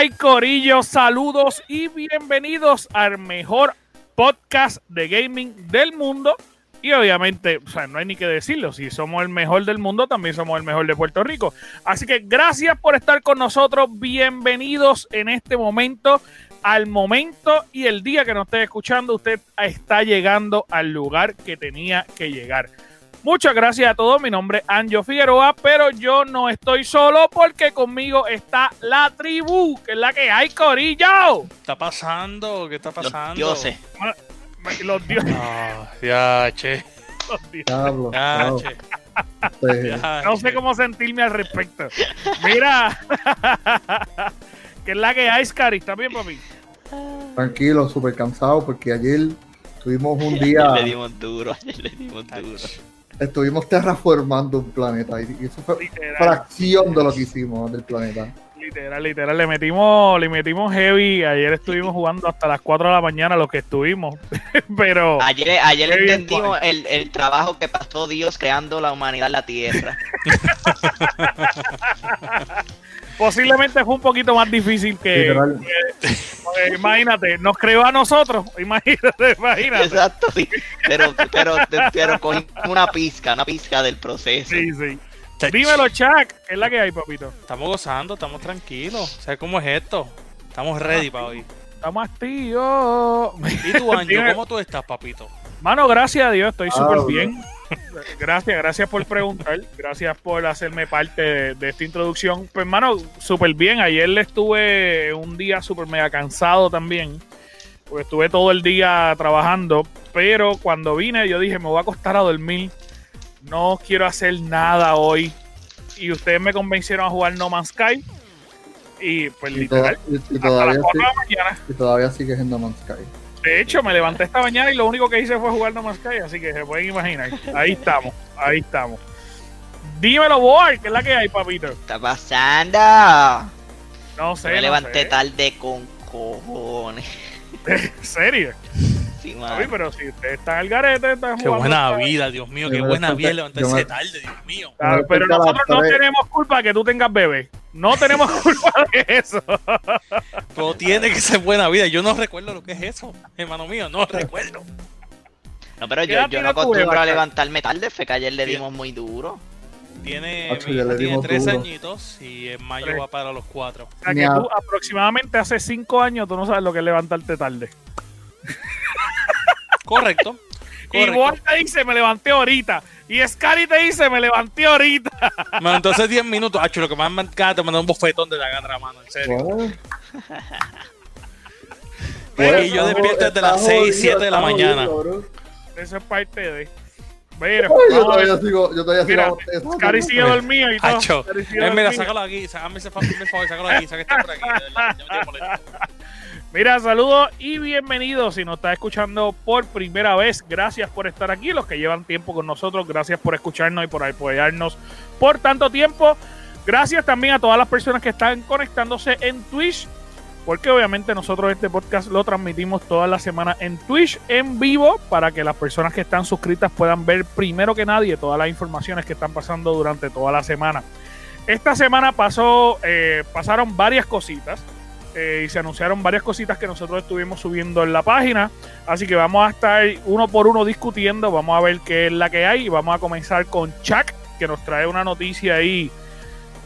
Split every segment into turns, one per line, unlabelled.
hay, Corillo? Saludos y bienvenidos al mejor podcast de gaming del mundo. Y obviamente, o sea, no hay ni que decirlo, si somos el mejor del mundo, también somos el mejor de Puerto Rico. Así que gracias por estar con nosotros, bienvenidos en este momento, al momento y el día que nos esté escuchando, usted está llegando al lugar que tenía que llegar. Muchas gracias a todos. Mi nombre es Anjo Figueroa, pero yo no estoy solo porque conmigo está la tribu, que es la que hay, Corillo.
¿Qué está pasando? ¿Qué está pasando?
Los dioses.
Los dioses.
Ah, ya, che.
Los dioses.
Diablo,
Ya,
diablo.
che. Ya,
No sé
che.
cómo sentirme al respecto. Mira, que es la que hay, Scary. ¿Está bien, papi?
tranquilo, súper cansado porque ayer tuvimos un día,
Le dimos duro, ayer le dimos duro.
Estuvimos terraformando un planeta y eso fue
Literal,
fracción de lo que hicimos del planeta.
literal, literal. Le metimos, le metimos heavy. Ayer estuvimos jugando hasta las 4 de la mañana, los que estuvimos. Pero
Ayer, ayer entendimos el, el trabajo que pasó Dios creando la humanidad en la Tierra.
posiblemente fue un poquito más difícil que.
Literal.
Que- imagínate, nos creó a nosotros. Imagínate, imagínate.
Exacto, sí. Pero, pero, pero cogimos una pizca, una pizca del proceso.
Sí, sí. Dímelo, Chuck. ¿Qué es la que hay, papito?
Estamos gozando, estamos tranquilos. ¿Sabes cómo es esto? Estamos ready para hoy.
Estamos activos.
¿Y Anjo,
Dime.
cómo tú estás, papito?
Mano, gracias a Dios, estoy
Ah,
súper bien. Gracias, gracias por preguntar. Gracias por hacerme parte de, de esta introducción. Pues, mano, súper bien. Ayer le estuve un día súper mega cansado también. Porque estuve todo el día trabajando. Pero cuando vine, yo dije, me voy a acostar a dormir. No quiero hacer nada hoy. Y ustedes me convencieron a jugar No Man's Sky. Y pues,
Y,
literal,
toda- y- y
hasta las
todavía,
4 de la mañana.
y todavía sigues en No Man's Sky.
De hecho, me levanté esta mañana y lo único que hice fue jugar No Man's Sky, así que se pueden imaginar. Ahí estamos, ahí estamos. Dímelo, boy, ¿qué es la que hay, papito?
¿Qué está pasando?
No sé.
me
no
levanté
sé.
tarde con cojones.
¿En serio?
Sí, mano.
pero si ustedes están al garete, están
Qué buena vida, Dios mío, qué buena vida levantarse tarde, Dios mío.
Ah, Pero nosotros no tenemos culpa de que tú tengas bebé. No tenemos culpa de eso.
Pero tiene que ser buena vida. Yo no recuerdo lo que es eso, hermano mío, no recuerdo.
No, pero
¿Qué
yo, yo no
tu
acostumbro a levantarme tarde, fue que ayer le dimos muy duro.
Tiene, mi tiene tres
duro.
añitos y en mayo
Tres.
va para los cuatro.
O sea, que tú aproximadamente hace cinco años tú no sabes lo que es levantarte tarde.
Correcto.
Y
correcto.
Walt te dice, me levanté ahorita. Y Scary te dice, me levanté ahorita.
Me entonces 10 minutos. Acho, lo que más me encanta te mandar un bofetón de la gana, mano, en serio.
Bueno,
Pero y yo despierto desde las 6,
jodido,
7 de la mañana.
jodido.
Eso es parte de. Mira,
Ay, yo todavía sigo, yo todavía
Mira,
sigo.
Scary sigue dormido y todo.
Acho,
Scary sigue
eh, mira, sácalo aquí, sácame ese favor, sácalo aquí, saca este por aquí, de verdad, ya me tiene molesto.
Mira, saludos y bienvenidos. Si nos está escuchando por primera vez, gracias por estar aquí. Los que llevan tiempo con nosotros, gracias por escucharnos y por apoyarnos por tanto tiempo. Gracias también a todas las personas que están conectándose en Twitch, porque obviamente nosotros este podcast lo transmitimos toda la semana en Twitch en vivo para que las personas que están suscritas puedan ver primero que nadie todas las informaciones que están pasando durante toda la semana. Esta semana pasó, eh, pasaron varias cositas eh, y se anunciaron varias cositas que nosotros estuvimos subiendo en la página. Así que vamos a estar uno por uno discutiendo, vamos a ver qué es la que hay y vamos a comenzar con Chuck, que nos trae una noticia ahí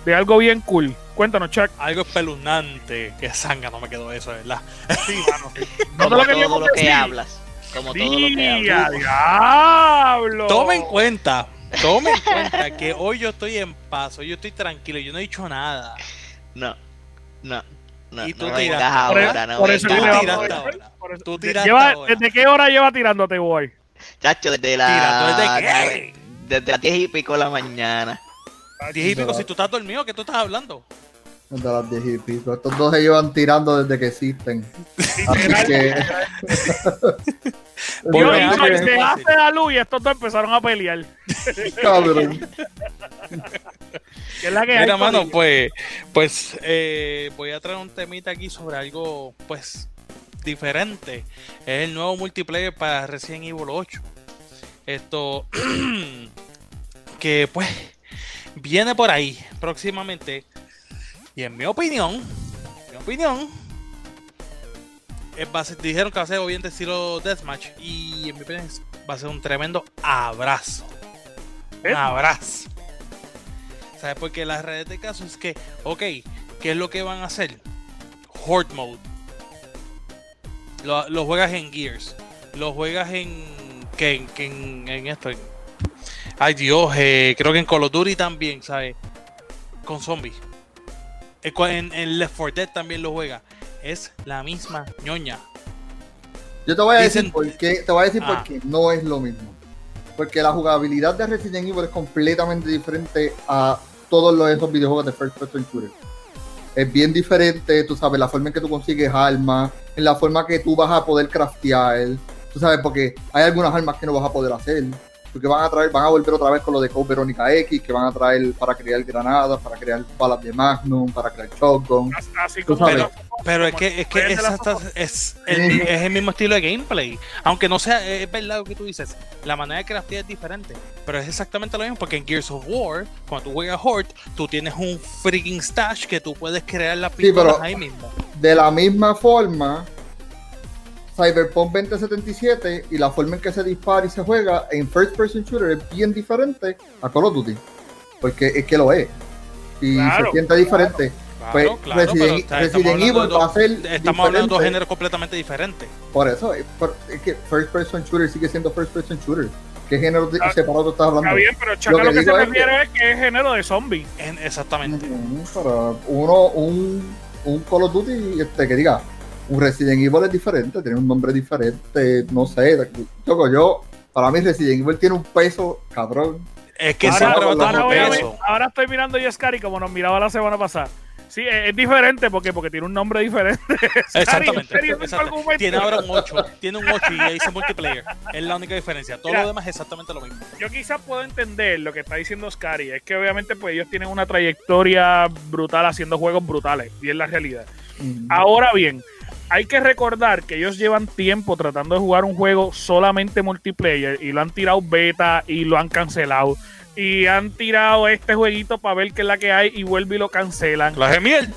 de algo bien cool. Cuéntanos, Chuck.
Algo espeluznante, que sanga no me quedó eso, de verdad.
Sí, mano. No te
Como
lo
todo lo que hablas. Como todo lo que hablas.
diablo.
Tomen en cuenta, tomen en cuenta que hoy yo estoy en paz, hoy yo estoy tranquilo, yo no he dicho nada.
No, no, no.
Y tú
no
tiras.
ahora, no
por eso
Tú tiraste
ahora.
Tú
lleva-
ahora.
¿Desde qué hora lleva tirándote, boy?
Chacho, desde la...
¿tú desde qué?
Desde las 10 y pico de la mañana.
Diez y pico, si tú estás dormido, ¿qué tú estás hablando?
De las 10 y pico. Estos dos se llevan tirando desde que existen. Así que.
Yo se hace la luz y estos dos empezaron a pelear.
Cabrón.
¿Qué es la que hay,
Mira, mano, pues, pues eh, voy a traer un temita aquí sobre algo, pues, diferente. Es el nuevo multiplayer para Resident Evil 8. Esto, que pues, viene por ahí próximamente. Y en mi opinión, opinión, eh, va a ser- dijeron que va a ser obviamente estilo Deathmatch. Y en mi opinión va a ser un tremendo abrazo. Un
Deathmatch.
abrazo. ¿Sabes? Porque la realidad de caso es que, ok, ¿qué es lo que van a hacer? Horde Mode. Lo, lo juegas en Gears. Lo juegas en. que en, que en, en esto. en- ay Dios, eh, creo que en Call of Duty también, ¿sabes? Con zombies. Eh, En, en Left 4 Dead también lo juega. Es la misma ñoña.
Yo te voy a
Dicen-
decir por qué, te voy a decir
Ah.
por qué no es lo mismo. Porque la jugabilidad de Resident Evil es completamente diferente a todos los, esos videojuegos de first person shooter. Es bien diferente, tú sabes, la forma en que tú consigues armas, en la forma que tú vas a poder craftear, tú sabes, porque hay algunas armas que no vas a poder hacer, porque van a traer, van a volver otra vez con lo de Code Verónica X, que van a traer para crear granadas, para crear balas de Magnum, para crear shotgun.
Así- como como-
Pero es que, es, que es,
la
hasta-
foto.
es, el, es el mismo estilo de gameplay. Aunque no sea, es verdad lo que tú dices. La manera de craftear es diferente. Pero es exactamente lo mismo porque en Gears of War, cuando tú juegas Horde, tú tienes un freaking stash que tú puedes crear las
Sí, pero-
pistolas ahí mismo.
De la misma forma, Cyberpunk 2077 y la forma en que se dispara y se juega en first person shooter es bien diferente a Call of Duty. Porque es que lo es. Y
Claro,
se siente diferente. Pues Resident-
está-
Resident
hablando
Evil va a ser
Estamos hablando de dos géneros completamente diferentes.
Por eso, es, por- es que first person shooter sigue siendo first person shooter. ¿Qué género
Ah,
separado estás hablando?
Está bien, pero Chaca
Lo
lo
que
se refiere es que es género de zombie.
En- exactamente.
Pero uno, un, un Call of Duty, este, que diga, un Resident Evil es diferente, tiene un nombre diferente, no sé. Loco, yo, para mí Resident Evil tiene un peso cabrón.
Es que
Ahora- ahora
estar
voy a ver- ahora estoy mirando a Scary como nos miraba la semana pasada. Sí, es, es diferente porque, porque tiene un nombre diferente. Scary,
Exactamente.
¿en serio es tu
exacto.
argumento?
Tiene ahora un 8. Tiene un 8 y ahí dice multiplayer. Es la única diferencia. Todo
Mira.
lo demás es exactamente lo mismo.
Yo quizás puedo entender lo que está diciendo Scary. Es que obviamente pues ellos tienen una trayectoria brutal haciendo juegos brutales. Y es la realidad. Ahora bien, hay que recordar que ellos llevan tiempo tratando de jugar un juego solamente multiplayer y lo han tirado beta y lo han cancelado. Y han tirado este jueguito para ver qué es la que hay y vuelve y lo cancelan.
La gemiel.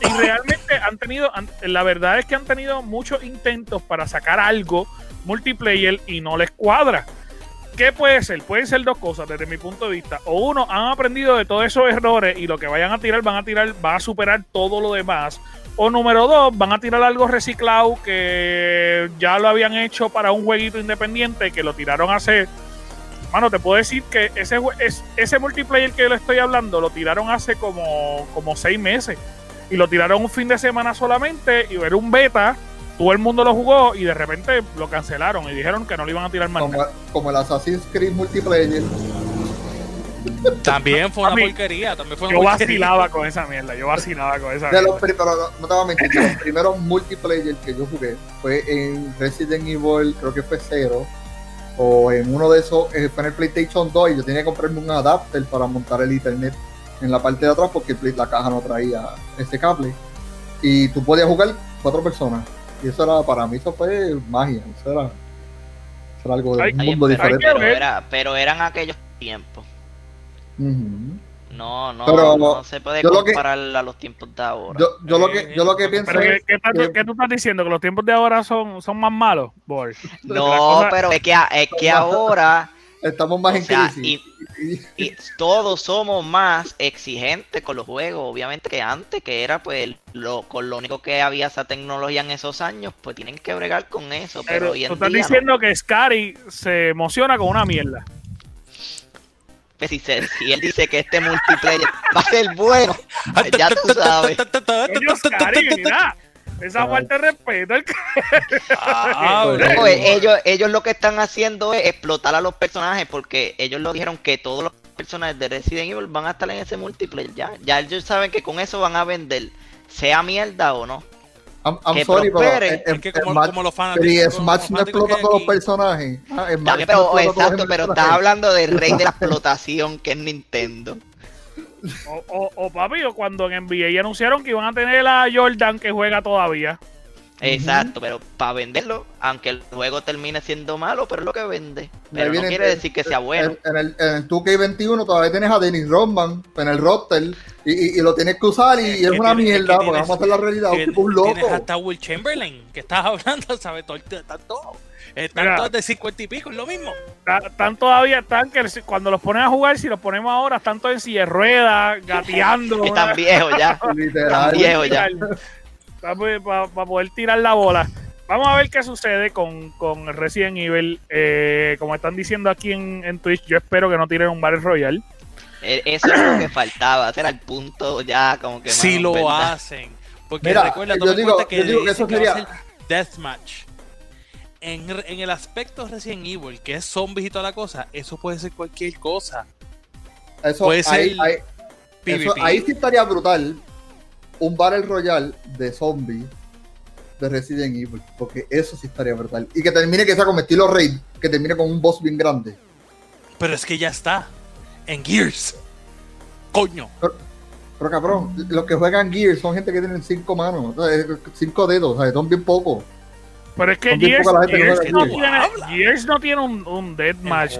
Y realmente han tenido, han- la verdad es que han tenido muchos intentos para sacar algo multiplayer y no les cuadra. ¿Qué puede ser? Pueden ser dos cosas desde mi punto de vista. O uno, han aprendido de todos esos errores y lo que vayan a tirar, van a tirar, van a superar todo lo demás. O número dos, van a tirar algo reciclado que ya lo habían hecho para un jueguito independiente que lo tiraron hace. Mano, te puedo decir que ese, ese multiplayer que le estoy hablando lo tiraron hace como, como seis meses. Y lo tiraron un fin de semana solamente y era un beta. Todo el mundo lo jugó y de repente lo cancelaron y dijeron que no lo iban a tirar más.
como, como el Assassin's Creed multiplayer.
También fue una
mí-
porquería. También fue una
Yo
porquería.
vacilaba con esa mierda. Yo vacilaba con esa
De
mierda.
los, pero no, no te voy a mentir, de los primeros multiplayer que yo jugué fue en Resident Evil, creo que fue cero. O en uno de esos, eh, fue en el PlayStation 2 y yo tenía que comprarme un adapter para montar el internet en la parte de atrás porque la caja no traía ese cable. Y tú podías jugar cuatro personas. Y eso era, para mí, eso fue magia. Eso era, eso era algo de un mundo diferente.
Pero era- pero eran aquellos tiempos. No, no,
Pero
no se puede
yo lo que-
comparar a los tiempos de ahora.
Yo, yo lo que, yo lo que pienso
Pero ¿qué,
es
qué qué tú estás diciendo? ¿Que los tiempos de ahora son, son más malos? Boy.
No,
cosa-
pero es que, es que ahora
estamos más en
sea,
crisis.
y, y todos somos más exigentes con los juegos, obviamente que antes, que era pues lo, con lo único que había esa tecnología en esos años, pues tienen que bregar con eso, pero,
Pero
hoy
tú estás
día no.
diciendo que Scary se emociona con una mierda.
Si, se- si él dice que este multiplayer va a ser bueno, pues ya tú sabes.
Esa
Ay.
falta de respeto. el-
Ah,
No, ellos, ellos lo que están haciendo es explotar a los personajes porque ellos lo dijeron que todos los personajes de Resident Evil van a estar en ese multiplayer ya. Ya ellos saben que con eso van a vender, sea mierda o no.
I'm, I'm
que
sorry, pero
prospere.
en-
Es que como, como los
pero y
fanáticos.
Smash no explota todos los personajes. Ah,
pero,
no los
exacto, pero estás hablando del rey de la explotación que es Nintendo.
O, o, o, papi, o cuando en NBA anunciaron que iban a tener a Jordan que juega todavía.
Exacto, pero para venderlo, aunque el juego termine siendo malo, pero es lo que vende. Pero no quiere decir que sea bueno.
En, en el, en el 2K21 todavía tienes a Dennis Rodman en el roster y, y- y lo tienes que usar y,
Es
y es una
tienes-
mierda,
que
porque
tienes-
vamos a hacer la realidad, un
Que
tipo un
Tienes
loco.
hasta Will Chamberlain, que estás hablando, ¿sabes? Todo- Están todos. Están
Mira.
todos de 50 y pico, es lo mismo.
Están todavía, están que cuando los ponen a jugar, si los ponemos ahora, están todos en silla de ruedas, gateando.
Están viejos ya.
Literal.
Tan viejo ya.
Para poder tirar la bola. Vamos a ver qué sucede con, con Resident Evil. Eh, como están diciendo aquí en, en Twitch, yo espero que no tiren un Battle Royale.
E- Eso es lo que faltaba. Ese era el punto ya, como que.
Si lo
¿verdad?
hacen. Porque
Mira,
recuerda,
yo
toma en
digo-
cuenta que,
yo digo que eso
va a
sería-
ser Deathmatch. En, en el aspecto Resident Evil, que es zombies y toda la cosa, eso puede ser cualquier cosa.
Eso,
puede ser
ahí, ahí- eso- ahí sí estaría brutal un Battle Royale de zombies de Resident Evil, porque eso sí estaría brutal. Y que termine que sea como estilo Raid, que termine con un boss bien grande.
Pero es que ya está. En Gears. Coño.
Pero cabrón, los que juegan Gears son gente que tienen cinco manos, cinco dedos, o sea, son bien pocos.
Pero es que Gears,
que
Gears no, tiene. Gears no tiene un, un Deathmatch.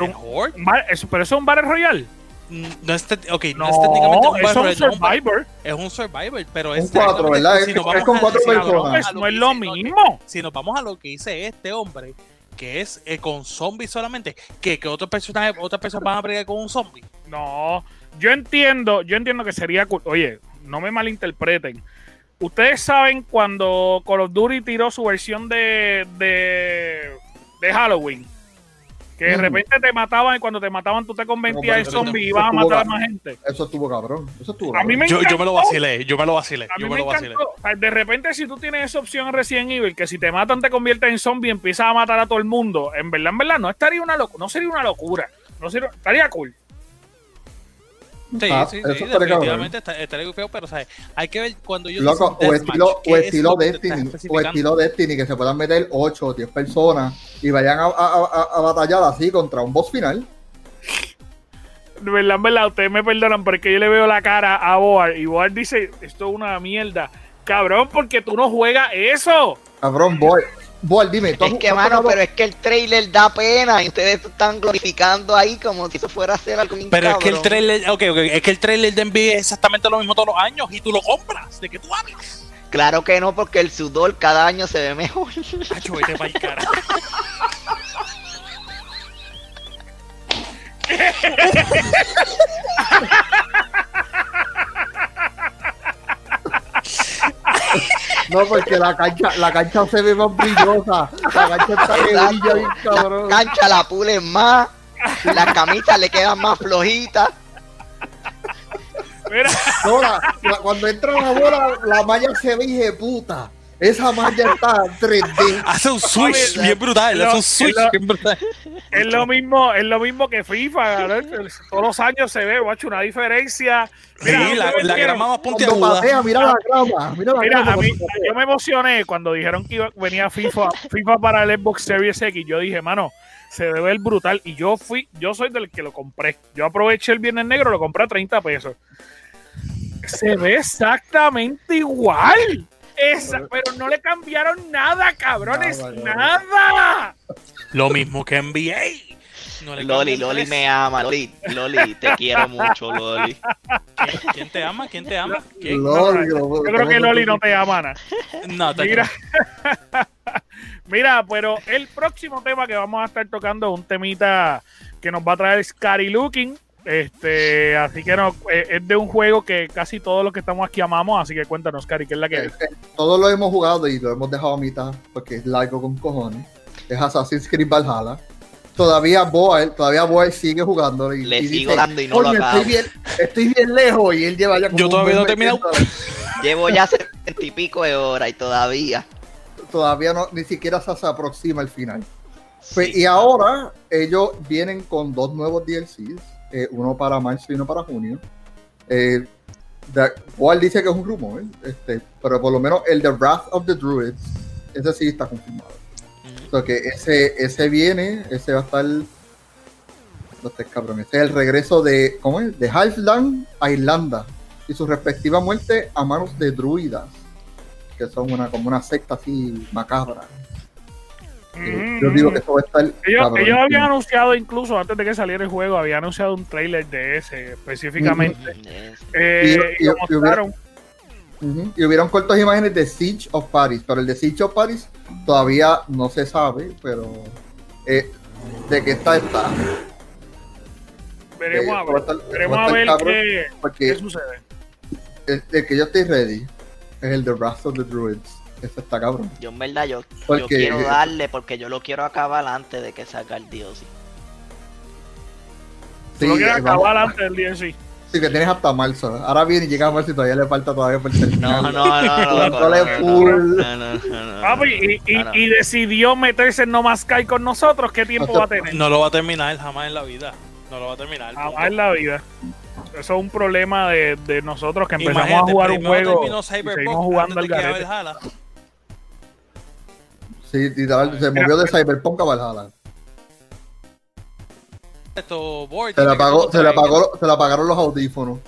Pero eso es un Battle Royale.
No es, te- ok, no,
No,
es técnicamente un
es un
un
Survivor.
es un Survivor, pero
Un
es
cuatro,
técnicamente-
¿verdad? Es-
nos
es
vamos
con cuatro
si
personas.
a lo
no es lo mismo.
si nos vamos a lo que dice este hombre, que es eh, con zombies solamente, que, que otros personajes, otras personas van a bregar con un zombie.
No, yo entiendo, yo entiendo que sería, oye, no me malinterpreten. Ustedes saben cuando Call of Duty tiró su versión de, de, de Halloween, que de repente te mataban y cuando te mataban tú te convertías en zombie y ibas a matar a
cabrón.
más gente.
Eso estuvo cabrón. Eso estuvo
A mí me
Yo, yo me lo vacilé, yo me lo vacilé,
A mí
yo
me
me lo vacilé.
encantó. O sea, de repente, si tú tienes esa opción en Resident Evil, que si te matan te conviertes en zombie y empiezas a matar a todo el mundo, en verdad, en verdad, no estaría una locura, no sería una locura. No sería, estaría cool.
Sí,
Ah,
sí, sí,
estaría
definitivamente está- estaría feo, pero ¿sabes? hay que ver cuando yo
Loco, o estilo, o estilo Destiny, o estilo Destiny, que se puedan meter 8 o 10 personas y vayan a, a- a- a batallar así contra un boss final.
De verdad, en verdad, ustedes me perdonan, pero es que yo le veo la cara a Boar y Boar dice, esto es una mierda. Cabrón, porque tú no juegas eso.
Cabrón, boy. Boy, dime, ¿tú
Es que, mano, pero es que el trailer da pena y ustedes están glorificando ahí como si eso fuera a ser algo
Pero es que el trailer, okay, ok, es que el trailer de NBA es exactamente lo mismo todos los años y tú lo compras. ¿De qué tú hablas?
Claro que no, porque el sudor cada año se ve mejor.
Hacho, vete pa'l cara.
No, porque la cancha, la cancha se ve más brillosa. La cancha está brilla bien cabrón.
La cancha la pulen más, las camisas le quedan más flojitas.
Mira,
No, la- la- cuando entra la bola, la malla se ve hija de puta. Esa malla está 3D.
Hace un switch bien brutal, hace un switch bien brutal.
Es lo mismo, es lo mismo que FIFA. Todos los años se ve, guacho, una diferencia. Mira,
sí, la, la grama más puntiaguda.
patea, mira la grama. Mira la
Mira,
grama.
a mí, yo me emocioné cuando dijeron que iba- venía FIFA, FIFA para el Xbox Series X. Yo dije, mano, se debe ver brutal. Y yo fui, yo soy del que lo compré. Yo aproveché el Viernes Negro, lo compré a 30 pesos. Se ve exactamente igual. Esa, pero no le cambiaron nada, cabrones.
Nada,
Nada.
Lo mismo que NBA. No le
Loli, Loli me ama. Loli, Loli, te quiero mucho, Loli.
¿Quién, quién te ama? ¿Quién te ama? ¿Quién?
Loli,
Yo creo que Loli no te ama nada.
No, te
Mira, mira, pero el próximo tema que vamos a estar tocando es un temita que nos va a traer Scary Looking. Este, así que no, eh, es de un juego que casi todos los que estamos aquí amamos, así que cuéntanos, Scary, ¿qué es la que es?
eh, Todos lo hemos jugado y lo hemos dejado a mitad porque es largo con cojones. Es Assassin's Creed Valhalla. Todavía Boy, todavía Boy sigue jugando. Y,
Le
y
sigo
dice,
dando y no lo
"Coño,
acabo".
estoy bien, estoy bien lejos y él lleva ya como
Yo
un
todavía
mes
no he terminado.
Llevo ya setenta y pico de horas y todavía.
Todavía no, ni siquiera se, se aproxima al final. Pues,
Sí.
y ahora ellos vienen con dos nuevos DLCs, eh, uno para marzo y uno para junio. Eh, dice que es un rumor, este, pero por lo menos el de Wrath of the Druids, ese sí está confirmado. Que ese, ese viene, ese va a estar. No estés cabrón, ese es el regreso de. ¿Cómo es? De Halfland a Irlanda y su respectiva muerte a manos de druidas. que son una como una secta así macabra. Eh,
Mm.
Yo digo que eso va a estar.
Ellos, habían anunciado, incluso antes de que saliera el juego, habían anunciado un trailer de ese específicamente.
Mm,
Eh,
Y-
y,
y-
lo
y hubieron cortos imágenes de Siege of Paris, pero el de Siege of Paris todavía no se sabe, pero eh, de qué está está.
Veremos
Eh,
a ver,
estar-
veremos a ver
cabrón,
qué, qué sucede.
el, el que yo estoy ready es el de Wrath of the Druids. Ese está cabrón.
Yo en verdad yo, quiero darle porque yo lo quiero acabar antes de que salga el DLC.
Tú lo quieres
vamos-
acabar antes del DLC.
Sí, que tienes hasta marzo. Ahora viene y llega a marzo y todavía le falta todavía por terminar.
No, no, no, no. No,
y, decidió meterse en No Más Sky con nosotros. ¿Qué tiempo va a tener?
No lo va a terminar jamás en la vida. No lo va a terminar.
Jamás en la vida. Eso es un problema de, de nosotros que empezamos
Imagínate,
a jugar un juego
terminó
y
Cyberpunk
seguimos jugando al garete.
Valhalla.
Sí, literal, se movió de Cyberpunk a Valhalla.
Esto,
Se apagó,
tú
se se le apagaron los audífonos.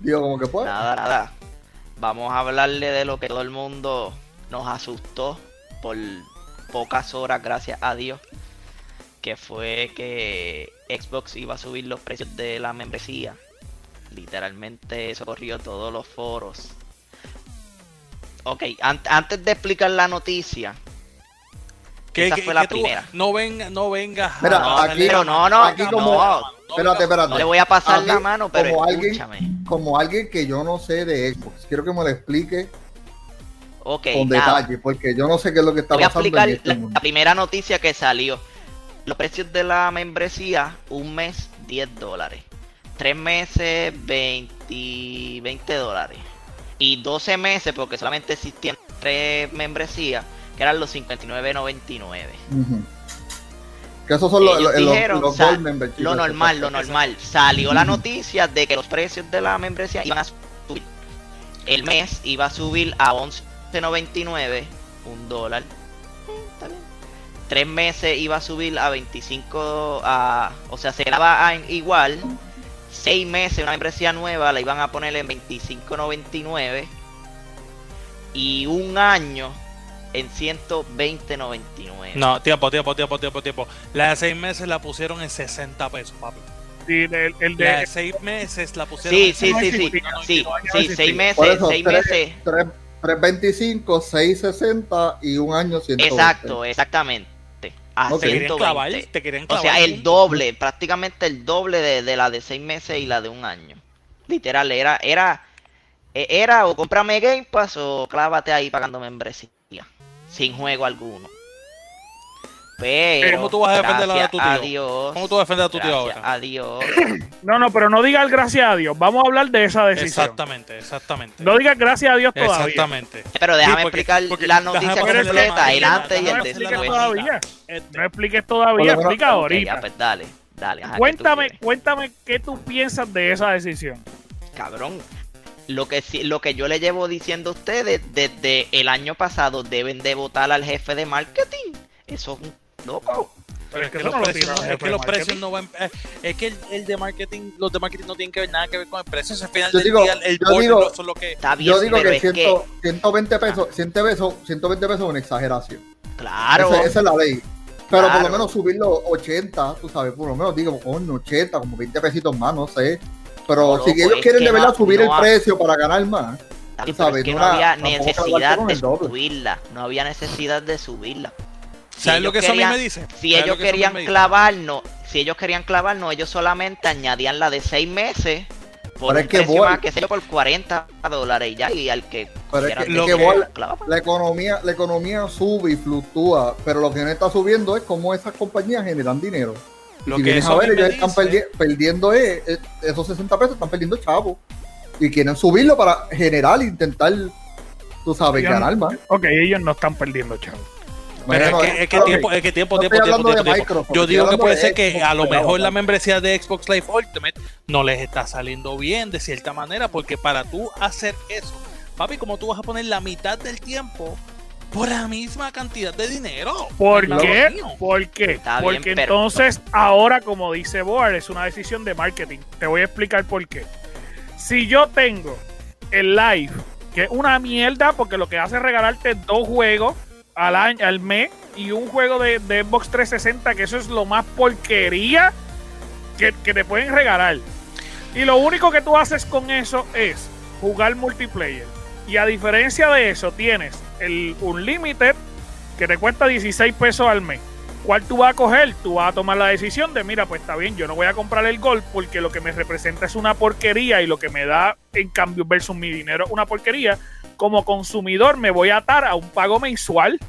Digo, como que pues.
Nada, nada. Vamos a hablarle de lo que todo el mundo nos asustó por pocas horas, gracias a Dios. Que fue que Xbox iba a subir los precios de la membresía. Literalmente eso corrió todos los foros. Ok, an- antes de explicar la noticia,
Que,
Esa
que-
fue la primera.
No venga, no venga.
Mira,
no,
aquí-
pero no, no,
aquí como-
no,
espérate, espérate.
no le voy a pasar
A
la mano, pero
como alguien-. Como alguien que yo no sé de Xbox, quiero que me lo explique
Ok,
con
nada.
detalle, porque yo no sé qué es lo que está
Voy a
pasando
explicar
en este
la,
mundo.
la primera noticia que salió. Los precios de la membresía, un mes 10 dólares. Tres meses 20, 20 dólares. Y 12 meses, porque solamente existían tres membresías, que eran los 59.99.
Ujú. Que esos son los, los,
dijeron,
gold
Lo normal, lo normal. Salió la noticia de que los precios de la membresía iban a subir. El mes iba a subir a 11.99, un dólar. Eh, está bien. Tres meses iba a subir a 25, a, o sea, se quedaba a- igual. Seis meses, una membresía nueva, la iban a poner en 25.99. Y un año en 120.99.
No, tiempo, tiempo, tiempo, tiempo, tiempo. La de seis meses la pusieron en 60 pesos, papi.
Sí, el, el
La de
de,
seis meses la pusieron
Sí,
en
sí, sí, sí,
60.
sí,
no, no,
sí,
no,
seis
no,
meses,
Por eso,
seis
tres-
meses.
tres- 325, 660 y un año 120.
Exacto, exactamente. A
Ok.
Te querían clavar,
120.
te
O sea, el doble, prácticamente el doble de, de la de seis meses y la de un año. Literal, era, era, e- era o cómprame Game Pass o clávate ahí pagando membresía. Sin juego alguno. Pero,
¿Cómo tú vas a defender a tu tío?
a Dios,
¿Cómo tú vas a defender a tu tío ahora?
a Dios.
no, no, pero no digas gracias a Dios. Vamos a hablar de esa decisión.
Exactamente, exactamente.
No digas gracias a Dios todavía.
Exactamente.
Pero déjame
Sí, porque-
explicar
porque
la noticia completa, el antes y
no
el después.
todavía. No expliques todavía, explica ahorita.
ya, pues dale, dale. ajá, ¿qué tú
cuéntame, cuéntame qué tú piensas de esa decisión.
Cabrón. Lo que sí- lo que yo le llevo diciendo a ustedes desde el año pasado deben de votar al jefe de marketing. Eso es un loco.
Pero es que, los
no lo
precios, no,
el
es
jefe
que
de
los
marketing.
precios no van eh, es que el, el de marketing los de marketing no tienen que ver nada que ver con el precio al final
Yo
del
digo-
día el
yo digo-
no son lo que
Está bien,
Yo digo que,
es
100
que
120 pesos, 100 pesos, 120 pesos es una exageración.
claro.
Esa, esa es la ley. Pero por lo menos subirlo 80, tú sabes, por lo menos digo, con 80, como 20 pesitos más, no sé. Pero
No,
si
loco,
ellos quieren de verdad
no-
subir
no
el precio para ganar más, tú sabes,
pero es que
no
había necesidad de subirla. No había necesidad de subirla. Si
¿Sabes lo
ellos
que eso a mí
querían-
me dice?
Si
¿Sabes
ellos
lo que eso
querían clavarnos, si ellos querían clavarnos, ellos solamente añadían la de 6 meses por
Pero
un
es que voy-
más, que sé yo, por 40 dólares y ya, y al que
Pero es que,
lo
que
pues.
la economía, la economía sube y fluctúa, pero lo que no está subiendo es cómo esas compañías generan dinero.
Lo
si
que eso
ver, ellos están perdi- perdiendo eh, eh, esos 60 pesos, están perdiendo chavos. Y quieren subirlo para generar e intentar, tú sabes,
Ellos-
ganar más.
Ok, ellos no están perdiendo, chavo.
Pero
Bueno,
es que, es que tiempo, es que tiempo,
No
tiempo, tiempo,
hablando de
tiempo, tiempo.
Microsoft,
Yo digo que puede
de
ser que
Xbox,
a lo mejor la membresía de Xbox Live Ultimate no les está saliendo bien de cierta manera, porque para tú hacer eso, papi, como tú vas a poner la mitad del tiempo por la misma cantidad de dinero?
¿Por qué?
mío.
¿Por qué?
Está bien,
Porque
pero-
entonces ahora, como dice Board, es una decisión de marketing. Te voy a explicar por qué. Si yo tengo el live que es una mierda porque lo que hace es regalarte dos juegos al año, al mes y un juego de, de Xbox 360, que eso es lo más porquería que, que te pueden regalar. Y lo único que tú haces con eso es jugar multiplayer. Y a diferencia de eso, tienes el Unlimited que te cuesta 16 pesos al mes. ¿Cuál tú vas a coger? Tú vas a tomar la decisión de, mira, pues está bien, yo no voy a comprar el Gold porque lo que me representa es una porquería y lo que me da en cambio versus mi dinero es una porquería. Como consumidor me voy a atar a un pago mensual.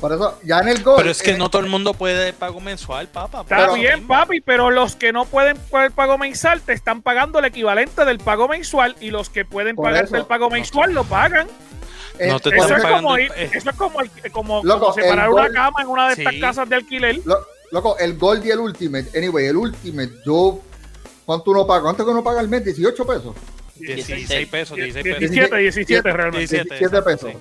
Por eso, ya en el Gold.
Pero es que
eh,
no todo el mundo puede pago mensual, papá.
Está
Pero-
bien, papi, pero los que no pueden pagar el pago mensual te están pagando el equivalente del pago mensual y los que pueden pagarte el pago mensual lo pagan.
Eh,
No te
Eso
están
es, como ir-
eh.
eso es como, el- como,
Loco,
como separar
el
una
gol-
cama en una de estas
Sí.
casas de alquiler.
Lo- loco, el Gold y el Ultimate. Anyway, el Ultimate, yo. ¿Cuánto uno paga? ¿Cuánto que uno paga al mes? 18 pesos.
16 pesos, 16 pesos.
17, 17 realmente.
17,
17 pesos.
sí.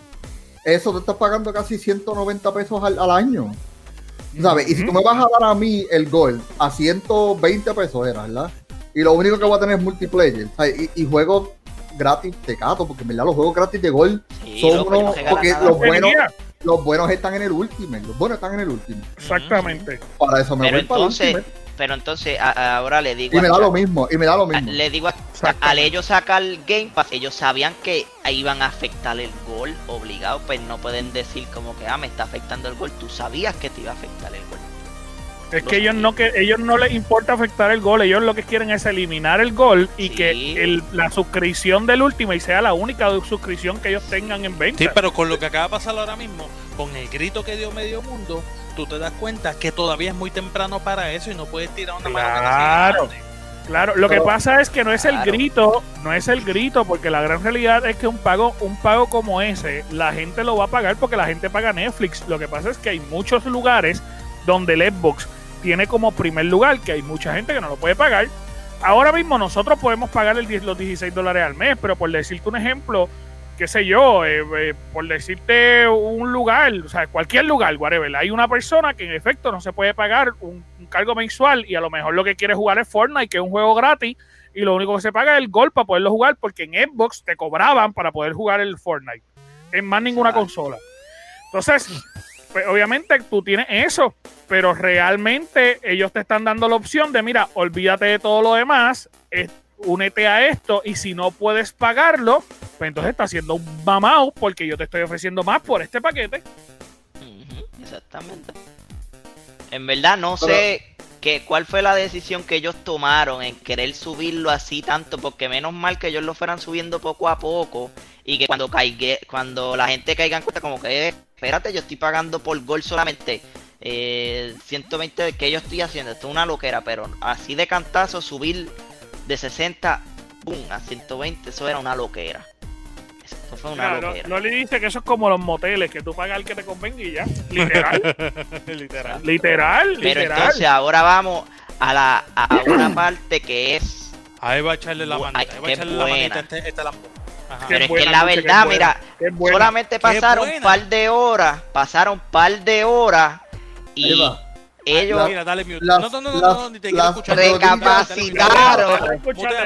Eso te estás pagando casi 190 pesos al, al año. ¿Sabes? Y si tú me vas a dar a mí el Gold a 120 pesos, era, ¿verdad? Y lo único que voy a tener es multiplayer. ¿sabes? Y, y juegos gratis de gato, porque en verdad los juegos gratis de Gold
Sí,
son
no
unos. Porque
nada.
los buenos, los buenos están en el Ultimate. Los buenos están en el Ultimate.
Exactamente.
Para eso me
Pero
voy para el
entonces, pero entonces a- a- ahora le digo
Y me
a
da lo mismo. Y me da lo
a-
mismo.
le digo al ellos sacar el Game Pass, ellos sabían que iban a afectar el gol obligado, pues no pueden decir como que ah me está afectando el gol, tú sabías que te iba a afectar el gol.
Es que ellos no que ellos no les importa afectar el gol, ellos lo que quieren es eliminar el gol y
Sí.
que el- la suscripción del Ultimate sea la única suscripción que ellos tengan en venta.
Sí, pero con lo que acaba de pasar ahora mismo, con el grito que dio medio mundo, tú te das cuenta que todavía es muy temprano para eso y no puedes tirar una
Claro. Claro, lo que pasa es que no es el
Claro.
grito, no es el grito, porque la gran realidad es que un pago, un pago como ese, la gente lo va a pagar porque la gente paga Netflix. Lo que pasa es que hay muchos lugares donde el Xbox tiene como primer lugar, que hay mucha gente que no lo puede pagar. Ahora mismo nosotros podemos pagar el 10 los 16 dólares al mes, pero por decirte un ejemplo, qué sé yo, eh, eh, por decirte un lugar, o sea, cualquier lugar, whatever, hay una persona que en efecto no se puede pagar un, un cargo mensual y a lo mejor lo que quiere jugar es Fortnite, que es un juego gratis, y lo único que se paga es el gol para poderlo jugar, porque en Xbox te cobraban para poder jugar el Fortnite, en más ninguna consola. Entonces, pues, obviamente tú tienes eso, pero realmente ellos te están dando la opción de, mira, olvídate de todo lo demás, eh, únete a esto y si no puedes pagarlo, pues entonces está haciendo un mamao porque yo te estoy ofreciendo más por este paquete.
Exactamente. En verdad no
Pero-
sé que, cuál fue la decisión que ellos tomaron en querer subirlo así tanto, porque menos mal que ellos lo fueran subiendo poco a poco y que cuando caiga, cuando la gente caiga en cuenta como que, espérate, yo estoy pagando por gol solamente eh, 120 que yo estoy haciendo, esto es una loquera, pero así de cantazo subir de 60 boom, a 120, eso era una loquera. Eso fue una loquera.
Loli dice que eso es como los moteles, que tú pagas el que te convenga y ya. Literal,
Literal.
literal,
Pero
literal.
entonces ahora vamos a la a una parte que es
Ahí va a echarle la
ay,
Ahí va a echarle la manita este, este. Ajá.
Pero es que
buena,
la verdad,
buena,
mira,
buena.
solamente pasaron un par de horas, pasaron par de horas y ellos
Mira, dale mute.
las-
no, no, no, no,
las-
no, ni te quiero escuchar.
recapacitaron.
Dale, escuchar, dale,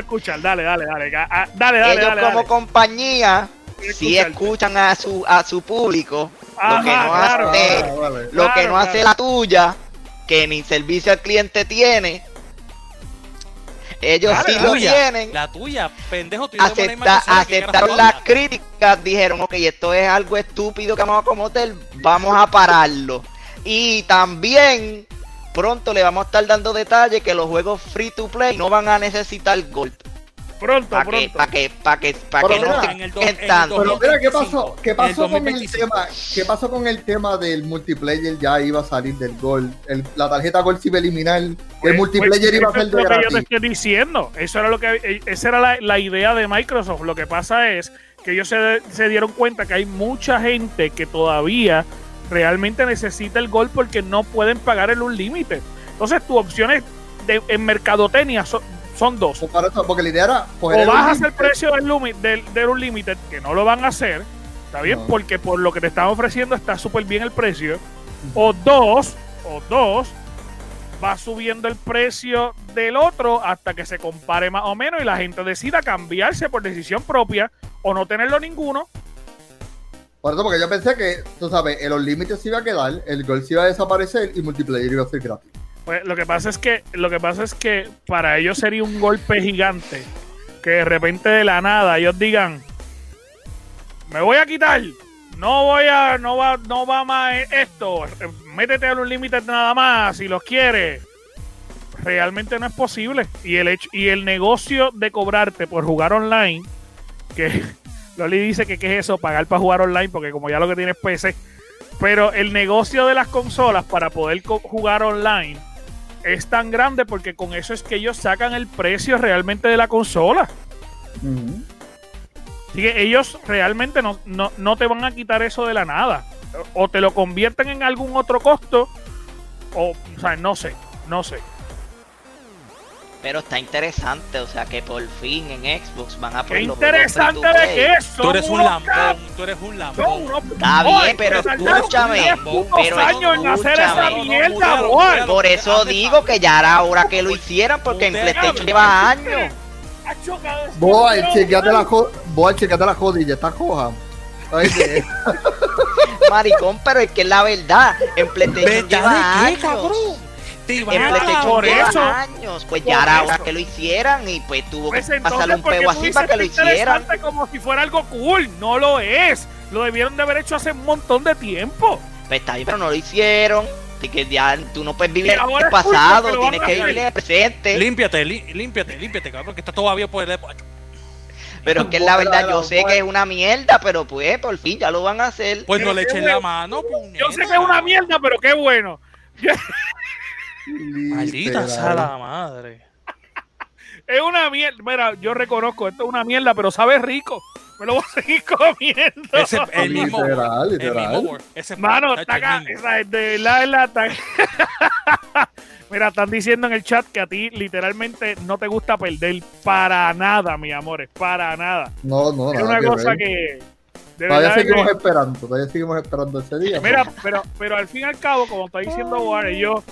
escuchar, dale, dale, dale, dale, ah, dale, dale,
ellos
dale,
como
dale.
compañía
escucharte.
escuchan a su a su público,
Ajá,
lo que no
claro.
hace
Ah, vale.
lo que no hace
claro.
la tuya, que ni servicio al cliente tiene. Ellos
Dale,
sí lo
tuya,
tienen.
La tuya, pendejo, tú ibas a poner
acepta-
más personas, ¿qué
aceptaron las críticas, dijeron, ok, esto es algo estúpido que vamos a cometer, vamos a pararlo. Y también pronto le vamos a estar dando detalles que los juegos free to play no van a necesitar gold.
Pronto,
Para que,
pronto.
para que, para que, para que no
mira,
se
en el do-
quejen
en el
tanto.
Pero mira, ¿qué pasó?
2025,
¿Qué pasó
el
con el
2025?
tema? ¿Qué pasó con el tema del multiplayer? Ya iba a salir del gol. El- la tarjeta gol se iba a eliminar. El
Pues-
multiplayer
pues,
iba a
eso
ser
es
de
lo que yo te
gratis.
estoy diciendo. Eso era lo que eh, esa era la, la idea de Microsoft. Lo que pasa es que ellos se, se dieron cuenta que hay mucha gente que todavía realmente necesita el gol porque no pueden pagar el Unlimited. Entonces, tus opciones de, en mercadotecnia son, son dos.
Pues para eso, porque la idea era
O
el
bajas el precio del, Lumi- del, del Unlimited, que no lo van a hacer, ¿está bien?
No.
Porque por lo que te están ofreciendo está súper bien el precio. O dos, o dos, va subiendo el precio del otro hasta que se compare más o menos y la gente decida cambiarse por decisión propia o no tenerlo ninguno.
Por eso, porque yo pensé que, tú sabes, el Unlimited se iba a quedar, el Gold se iba a desaparecer y multiplayer iba a ser gratis.
Pues lo que pasa es que lo que pasa es que para ellos sería un golpe gigante que de repente de la nada ellos digan me voy a quitar no voy a no va no va más esto métete a los límites nada más si los quieres realmente no es posible. Y el hecho, y el negocio de cobrarte por jugar online que Loli dice que qué es eso pagar para jugar online porque como ya lo que tiene es PC pero el negocio de las consolas para poder jugar online es tan grande porque con eso es que ellos sacan el precio realmente de la consola.
Ujú.
Así que ellos realmente no, no, no te van a quitar eso de la nada. O te lo convierten en algún otro costo. O, o sea, no sé, no sé.
Pero está interesante, o sea que por fin en Xbox van a
Qué
poner los
interesante
free
de que es.
Tú eres un
cabros,
tú eres un
unos-
Está
Boy,
bien, pero escúchame.
10 putos
Pero
años en hacer esa
escúchame. Por eso digo que ya era hora que lo hicieran, porque en PlayStation lleva años.
Boy,
que-
chequeate la, Boy, chequeate la jodilla, está coja.
Maricón, pero es que es la verdad. En PlayStation
¿Verdad
lleva años.
Te
En PlayStation
por
lleva
eso.
años. Pues
Por
ya era hora que lo hicieran y pues tuvo
Pues
que
entonces,
pasarle un
porque
pego así para que lo hicieran.
como si fuera algo cool. No lo es. Lo debieron de haber hecho hace un montón de tiempo.
Pues está bien, pero no lo hicieron. Así que ya tú no puedes vivir el
es
pasado, tienes que vivir en el presente.
Límpiate, lí- límpiate, límpiate, cabrón, que está todavía por el
Pero es que la verdad, yo sé que es una mierda, pero pues por fin ya lo van a hacer.
Pues no le echen la mano,
Yo sé que es una mierda, pero qué bueno.
Maldita
Literal.
sea la madre.
Es una mierda. Mira, yo reconozco, esto es una mierda, pero sabe rico. Me lo voy a seguir comiendo.
Ese es el mismo.
Literal,
El mismo
literal.
Ese
Mano, está acá. de la, de la, Mira, están diciendo en el chat que a ti literalmente no te gusta perder para nada, mi amores, para nada.
No, no,
Es
nada
una
que
cosa
ver.
que. de
Todavía
verdad
seguimos
que-
esperando, todavía seguimos esperando ese día.
Mira, pero, pero al fin y al cabo, como está diciendo Boar, ellos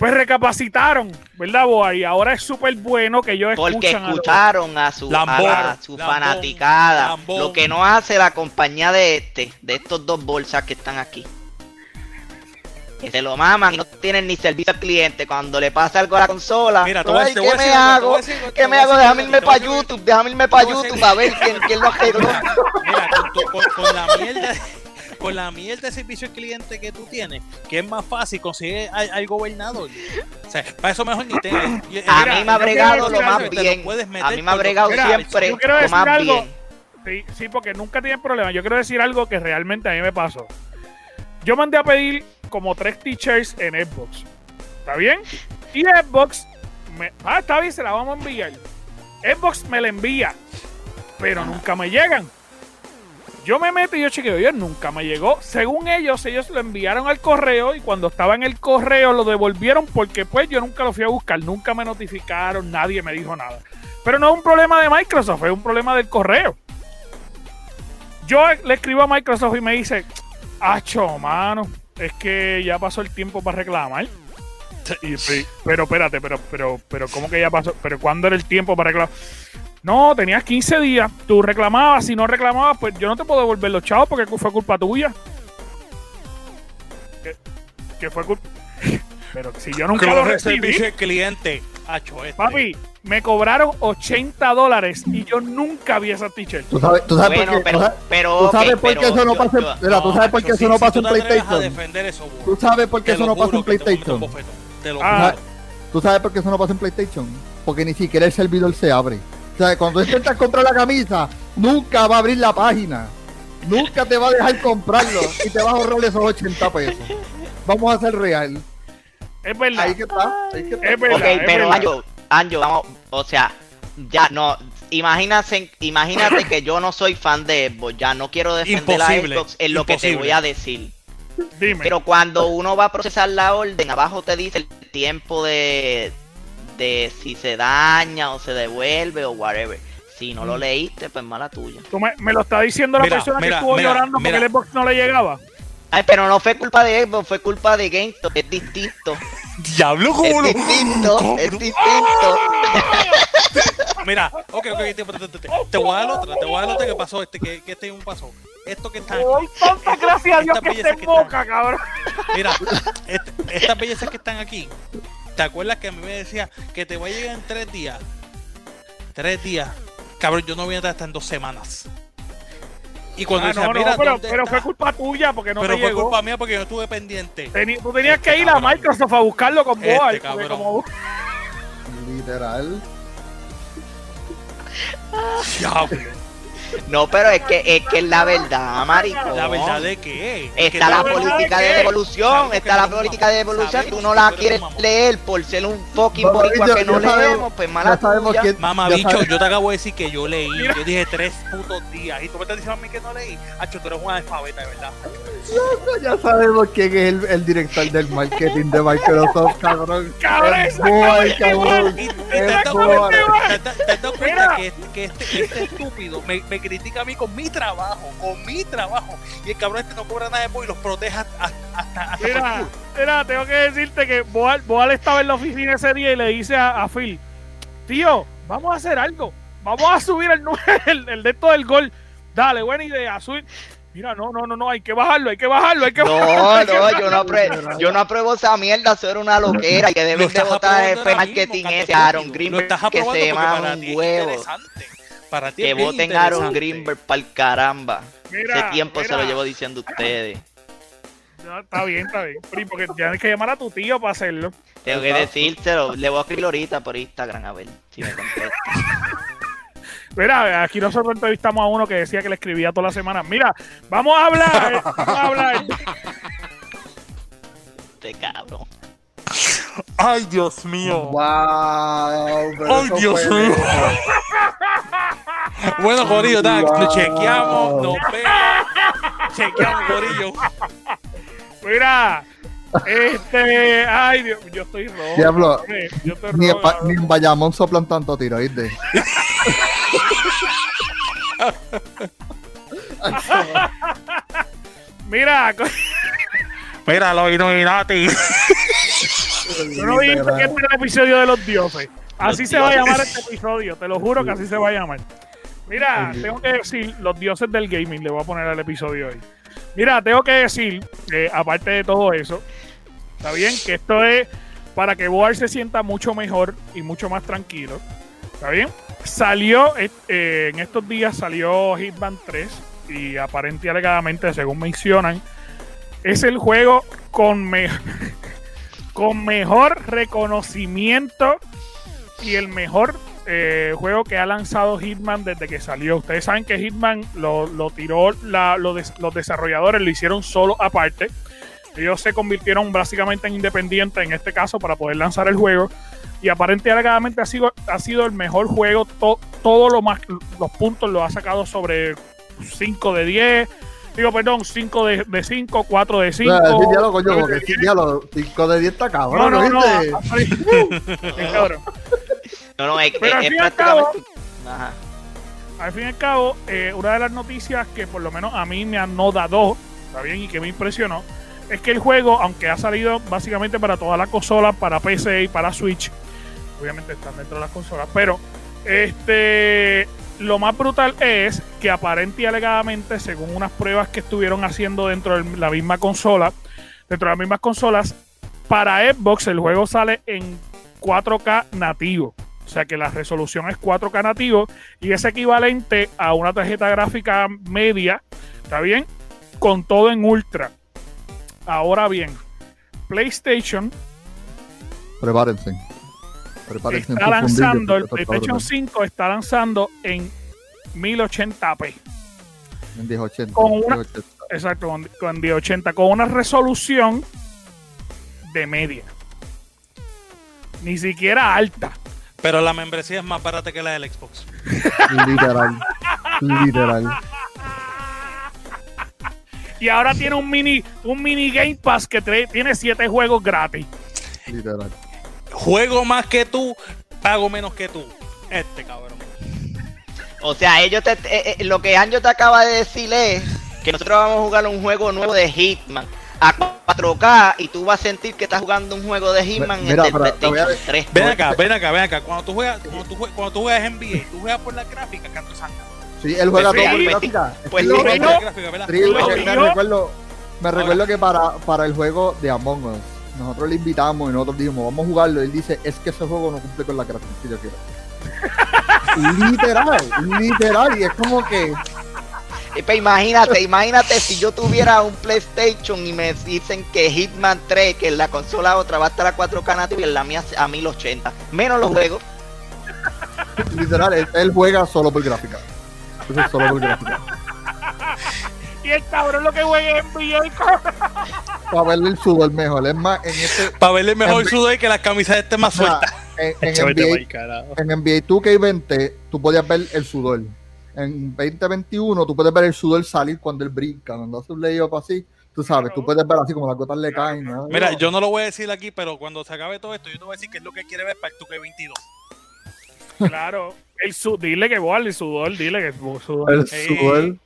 pues recapacitaron, ¿verdad, Boar? Y ahora es súper bueno que ellos
Porque
escuchan a los-
escucharon a su, a
Lambón,
la- su
lambón,
fanaticada.
lambón.
Lo que no hace la compañía de este, de estos dos bolsas que están aquí. Que se lo maman no tienen ni servicio al cliente. Cuando le pasa algo a la consola,
Mira, te voy a
"Ay,
decir- te
¿qué me
decir
hago?
decir
¿Qué me hago? Déjame irme para YouTube, déjame irme para YouTube a ver quién, quién lo arregló.
Mira, con, tu- con- con la mierda, con la mierda de servicio al cliente que tú tienes, que es más fácil conseguir al, al gobernador. O sea, para eso mejor ni te.
A
Mira,
mí me ha bregado lo más
algo,
te lo
bien. A mí me ha bregado
Mira,
siempre
yo quiero
lo más
algo.
bien.
Sí, sí, porque nunca tienen problema. Yo quiero decir algo que realmente a mí me pasó. Yo mandé a pedir como tres t-shirts en Xbox. ¿Está bien? Y Xbox, me, ah, está bien, se la vamos a enviar. Xbox me la envía, pero nunca me llegan. Yo me meto y yo chequeo, oye, nunca me llegó. Según ellos, ellos lo enviaron al correo y cuando estaba en el correo lo devolvieron porque pues yo nunca lo fui a buscar, nunca me notificaron, nadie me dijo nada. Pero no es un problema de Microsoft, es un problema del correo. Yo le escribo a Microsoft y me dice, acho, mano, es que ya pasó el tiempo para reclamar. Y- pero espérate, pero, pero, pero, ¿cómo que ya pasó? ¿Pero cuándo era el tiempo para reclamar? No, tenías 15 días. Tú reclamabas, si no reclamabas, pues yo no te puedo devolver los chavos porque fue culpa tuya. Que, que fue culpa. Pero si yo nunca lo recibí.
al cliente. Hacho, este.
Papi, me cobraron 80 dólares y yo nunca vi esa t-shirt.
Tú sabes, tú sabes
Bueno,
por qué.
pero,
tú sabes-
pero,
tú sabes por qué
pero
eso no pasa en-
yo-
Mira, tú sabes por qué eso no pasa en PlayStation.
defender eso, burro,
Tú sabes por qué eso no pasa en PlayStation. ¿Tú sabes por qué eso no pasa en PlayStation? Porque ni siquiera el servidor se abre. O sea, cuando intentas comprar la camisa, nunca va a abrir la página. Nunca te va a dejar comprarlo y te vas a ahorrar esos 80 pesos. Vamos a ser real.
Es verdad.
Ahí que está. Ahí que está.
Es verdad.
Ok,
es
pero. Anjo, Anjo, vamos, o sea, ya no, imagínate, imagínate que yo no soy fan de Xbox, ya no quiero defender
Imposible,
a Xbox en lo que te voy a decir.
Dime.
Pero cuando uno va a procesar la orden, abajo te dice el tiempo de, de si se daña o se devuelve o whatever. Si no lo
Mm.
leíste, pues mala tuya.
Tú me, me lo está diciendo la
Mira,
persona que estuvo
mira,
llorando porque el Xbox no le llegaba.
Ay, pero no fue culpa de Xbox, fue culpa de GameStop, es distinto.
Diablo,
Es
¿cómo lo-
distinto,
¿Cómo?
es distinto.
Mira, ok, ok, te, te, te, te- te voy a dar otra, te voy a dar otra que pasó, este, que, que este un pasó. Esto que está aquí.
Ay, tanta gracias a Dios que boca, cabrón.
Mira, este- estas bellezas que están aquí, ¿te acuerdas que a mí me decía que te va a llegar en tres días? Tres días. Cabrón, yo no voy a estar hasta en dos semanas. Y cuando
Ah,
decía,
no, no,
mira,
pero, fue culpa tuya porque no
Pero
te
fue
llegó.
culpa mía porque yo estuve pendiente.
Teni- tú tenías que
Este
ir a. Microsoft a buscarlo con
Este
Boal. como-
Literal.
Diablo.
No, pero es que es que es la verdad, maricón.
La verdad de que
Está la política
de
de
qué?
devolución, está la política de devolución tú no la quieres leer por ser un fucking boricua que no leemos, pues mala.
Mamá bicho, yo te acabo de decir que yo leí. Yo dije tres putos días. Y tú me estás diciendo a mí que no leí. Hacho, tú eres una alfabeta, de verdad.
Ya sabemos quién es el, director del marketing de Microsoft, cabrón.
Cabrón,
Es cabrón.
Te has dado cuenta, que este, este estúpido me, me critica a mí con mi trabajo, con mi trabajo. Y el cabrón este no cobra nada de Boy y los protege hasta, hasta, hasta por
Mira, mira, tengo que decirte que Boal, Boal estaba en la oficina ese día y le dice a, a Phil, tío, vamos a hacer algo. Vamos a subir el, el, el de esto del gol. Dale, buena idea. Subir. Mira, no, no, no, no, hay que bajarlo, hay que bajarlo, hay que
No,
bajarlo.
no, yo no, apruebo, yo no apruebo esa mierda, eso era una loquera que deben de votar el
mismo,
ese
canto
Aaron
estás
que se llama un huevo.
interesante. Para ti
Que voten a Aaron. Greenberg para el caramba.
Mira,
Ese tiempo se lo llevo diciendo a ustedes.
No, está bien, está bien. Pri, Porque tienes que llamar a tu tío para hacerlo.
Tengo que decírselo, le voy a escribir ahorita por Instagram a ver si me contesta.
Mira, aquí nosotros entrevistamos a uno que decía que le escribía toda la semana. Mira, vamos a hablar, vamos a hablar.
Este cabrón.
Ay, Dios mío.
Wow. pero
Ay, Dios mío. Bueno, Corillo,
Wow.
chequeamos, nos vemos. Chequeamos, Corillo.
Mira, este, ay, Dios, yo estoy rojo.
Diablo,
Yo estoy
Ni en,
rojo.
Ni en Bayamón soplan tanto tiro, ¿viste?
Mira,
Mira, los Illuminati.
yo no dije que este era el episodio de los dioses. Así
Los
se va a llamar este episodio, te lo juro que así se va a llamar. Mira, tengo que decir, los dioses del gaming, le voy a poner al episodio hoy. Mira, tengo que decir, eh, aparte de todo eso, está bien, que esto es para que Boar se sienta mucho mejor y mucho más tranquilo. ¿Está bien? Salió, eh, eh, en estos días salió Hitman 3 y aparente y alegadamente, según mencionan, es el juego con, me- con mejor reconocimiento y el mejor eh, juego que ha lanzado Hitman desde que salió. Ustedes saben que Hitman lo, lo tiró, la- lo los desarrolladores lo hicieron solo aparte. Ellos se convirtieron básicamente en independientes en este caso para poder lanzar el juego. Y aparente y alegadamente ha sido, ha sido el mejor juego. To- todo lo más, los puntos lo ha sacado sobre 5 de 10. Digo, perdón, 5 de, de 5, 4 de 5.
Ah, sí, diálogo, coño, porque sí, diálogo, 5 de 10 está
No,
cabrón,
no, no.
¿viste?
Bien cabrón.
No, no, es,
Pero al
es
fin y al
prácticamente. Ajá.
al fin y al cabo, eh, una de las noticias que por lo menos a mí me anodado, está bien, y que me impresionó, es que el juego, aunque ha salido básicamente para todas las consolas, para PC y para Switch, obviamente están dentro de las consolas, pero este lo más brutal es que aparente y alegadamente, según unas pruebas que estuvieron haciendo dentro de la misma consola, dentro de las mismas consolas, para Xbox el juego sale en 4K nativo. O sea que la resolución es 4K nativo y es equivalente a una tarjeta gráfica media, ¿está bien? Con todo en ultra. Ahora bien, PlayStation
Prepárense. Prepárense.
está lanzando, el PlayStation
brutal.
5 está lanzando en 1080p.
En 1080.
con una-
1080.
Exacto, con, con 1080, con una resolución de media. Ni siquiera alta.
Pero la membresía es más barata que la del Xbox.
Literal. Literal.
Y ahora tiene un mini, un mini Game Pass que trae- tiene 7 juegos gratis.
Literal.
Juego más que tú, pago menos que tú. Este cabrón.
O sea, ellos te, eh, eh, lo que Anjo te acaba de decir es que nosotros vamos a jugar un juego nuevo de Hitman a 4K y tú vas a sentir que estás jugando un juego de Hitman
Mira,
en PlayStation 3.
Ven acá, ven acá, ven acá. Cuando tú juegas, cuando tú juegas, cuando tú juegas NBA, tú juegas por la gráfica, canto sangre.
Sí, él juega todo por gráfica.
Pues
Sí, me- recuerdo, me recuerdo que para, para el juego de Among Us, nosotros le invitamos y nosotros dijimos, vamos a jugarlo. Y él dice, es que ese juego no cumple con la gráfica que yo quiero. literal, literal. Y es como que,
Y pues imagínate, imagínate si yo tuviera un PlayStation y me dicen que Hitman 3, que en la consola otra va a estar a 4K nativo y en la mía a 1080. Menos los juegos.
literal, él, él juega solo por gráfica. Eso es solo por gráfica.
Y el cabrón lo que juega es NBA.
Para verle el sudor mejor. Es más, en este.
Para verle mejor
En-
sudor y que las camisas estén más sueltas.
en, en NBA, en NBA 2K20 tú podías ver el sudor. En 2021 tú puedes ver el sudor salir cuando él brinca, cuando hace un layup así, tú sabes, tú puedes ver así como las gotas le caen. ¿no?
Mira, yo no lo voy a decir aquí, pero cuando se acabe todo esto, yo te voy a decir qué es lo que quiere ver para el 2K22.
Claro. El su, dile que vale el sudor, dile que el sudor.
el sudor.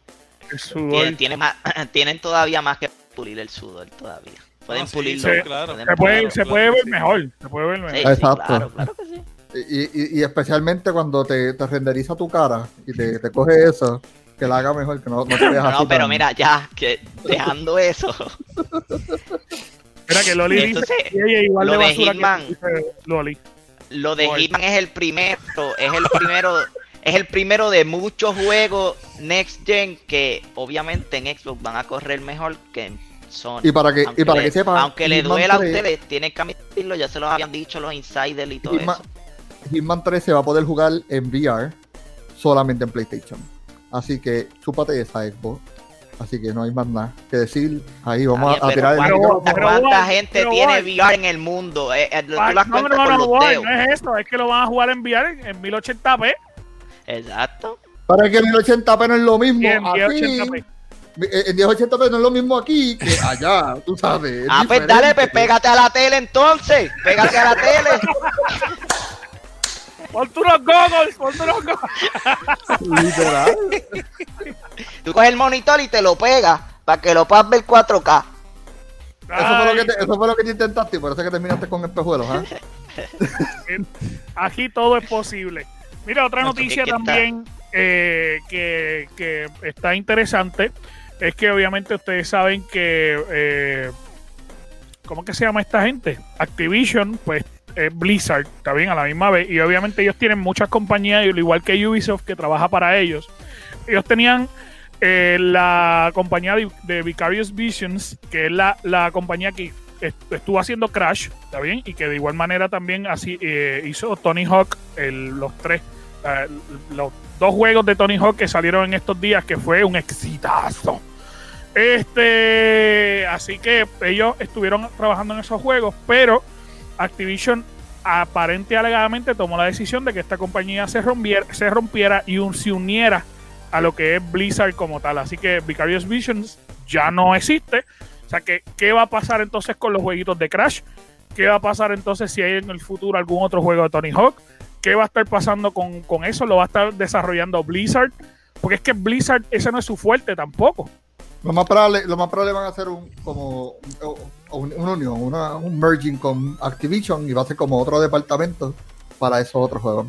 El sudor.
Tienen, tienen, más- tienen todavía más que pulir el sudor todavía. Pueden
Ah, sí,
pulirlo.
sí,
claro.
pueden
Se puede, se puede ver
sí.
mejor. Se puede ver mejor.
sí,
Exacto.
claro, claro que sí.
Y, y- y especialmente cuando te, te renderiza tu cara y te, te coge eso, que la haga mejor, que no, no te deja así
No, pero
tan-
mira, ya, que dejando eso,
Mira que Loli
Entonces,
dice igual
lo
de
de Hitman.
que Loli.
lo de
Voy.
Hitman es el primero, es el primero, es el primero de muchos juegos Next Gen que obviamente en Xbox van a correr mejor que en Sony.
Y para que, y
Aunque
para
le-
que sepan,
aunque le duela a
3
ustedes, tienen que admitirlo, ya se lo habían dicho los insiders y todo
Hitman,
eso.
Hitman 3 se va a poder jugar en VR solamente en PlayStation. Así que chúpate esa Xbox. Así que no hay más nada que decir. Ahí vamos a, a tirar el
pero
micrófono.
¿cuánta,
Pero
gente
pero
tiene. VR en el mundo? Eh, eh, tú las
no, no,
los
Boy,
dedos.
no es eso, es que lo van a jugar en VR en 1080p
Exacto.
Para que en 1080p no es lo mismo.
en
aquí,
1080p.
eh, en 1080p no es lo mismo aquí que allá, tú sabes. es
Ah, pues dale, pues pégate a la tele entonces. Pégate a la tele.
Ponte unos goggles, ponte unos goggles.
Literal.
Tú coges el monitor y te lo pegas para que lo puedas ver 4K.
Eso fue, lo que te, eso fue lo que te intentaste y por eso es que terminaste con espejuelos, ¿ah?
Aquí todo es posible. Mira, otra
Nuestro
noticia también eh, que, que está interesante es que obviamente ustedes saben que eh, ¿cómo que se llama esta gente? Activision, pues Blizzard, está bien, a la misma vez. Y obviamente ellos tienen muchas compañías, al igual que Ubisoft, que trabaja para ellos. Ellos tenían eh, la compañía de, Vicarious Visions, que es la, la compañía que est- estuvo haciendo Crash, ¿está bien? Y que de igual manera también así eh, hizo Tony Hawk, los tres, los dos juegos de Tony Hawk que salieron en estos días, que fue un exitazo. Este, así que ellos estuvieron trabajando en esos juegos, pero Activision aparente y alegadamente tomó la decisión de que esta compañía se rompiera, se rompiera y se uniera a lo que es Blizzard como tal. Así que Vicarious Visions ya no existe. O sea que, ¿qué va a pasar entonces con los jueguitos de Crash? ¿Qué va a pasar entonces si hay en el futuro algún otro juego de Tony Hawk? ¿Qué va a estar pasando con, con eso? ¿Lo va a estar desarrollando Blizzard? Porque es que Blizzard, ese no es su fuerte tampoco.
Lo más probable, lo más probable van a hacer un como un- una unión, una, un merging con Activision y va a ser como otro departamento para esos otros juegos.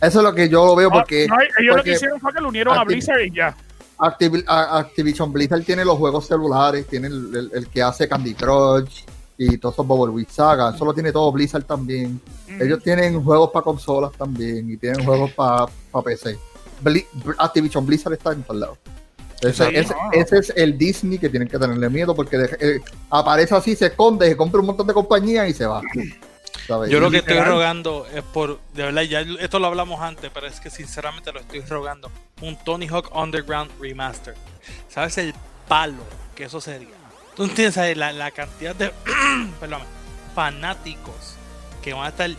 Eso es lo que yo lo veo
No,
porque
no, ellos lo
porque
que hicieron fue que lo unieron a
Activ-
Blizzard y ya.
Activ- a- Activision Blizzard tiene los juegos celulares, tiene el, el- el que hace Candy Crush y todos esos Bubble Witch Saga, eso lo tiene todo Blizzard también. Ellos tienen juegos para consolas también y tienen juegos para PC. Bli- Activision Blizzard está en todos lados. Ese,
Sí,
ese-
no.
ese es el Disney que tienen que tenerle miedo porque de- eh, aparece así, se esconde, se compra un montón de compañías y se va. ¿sabes?
Yo lo que estoy rogando es por, de verdad, ya esto lo hablamos antes, pero es que sinceramente lo estoy rogando. Un Tony Hawk Underground Remaster. ¿Sabes el palo que eso sería? Tú entiendes la, la cantidad de fanáticos que van a estar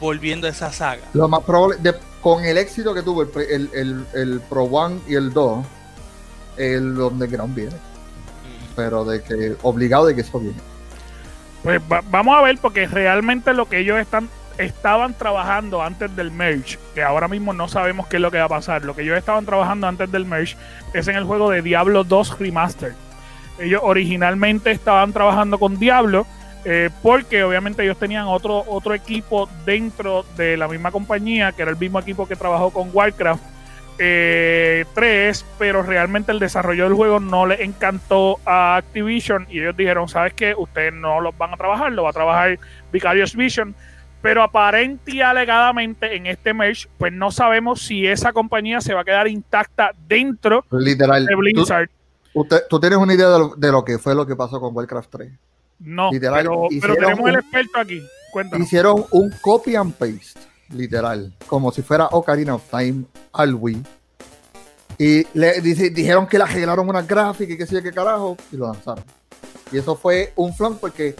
volviendo a esa saga.
Lo más probable, de- con el éxito que tuvo el, el, el- el Pro One y el 2, el Underground viene. Pero de que obligado de que eso viene.
Pues va- vamos a ver, porque realmente lo que ellos están estaban trabajando antes del merge, que ahora mismo no sabemos qué es lo que va a pasar. Lo que ellos estaban trabajando antes del merge es en el juego de Diablo 2 Remastered. Ellos originalmente estaban trabajando con Diablo, eh, porque obviamente ellos tenían otro, otro equipo dentro de la misma compañía, que era el mismo equipo que trabajó con Warcraft eh, 3, pero realmente el desarrollo del juego no le encantó a Activision y ellos dijeron, ¿sabes qué? Ustedes no los van a trabajar, lo va a trabajar Vicarious Vision. Pero aparente y alegadamente en este merge, pues no sabemos si esa compañía se va a quedar intacta dentro
Literal.
de Blizzard.
¿Tú, usted- tú tienes una idea de lo, de lo que fue lo que pasó con Warcraft 3?
No,
Literal,
pero, tenemos el experto aquí. Cuéntanos.
Hicieron un copy and paste, literal, como si fuera Ocarina of Time al Wii. Y le dice- dijeron que le arreglaron una gráfica y qué sé yo qué carajo, y lo lanzaron. Y eso fue un flunk porque,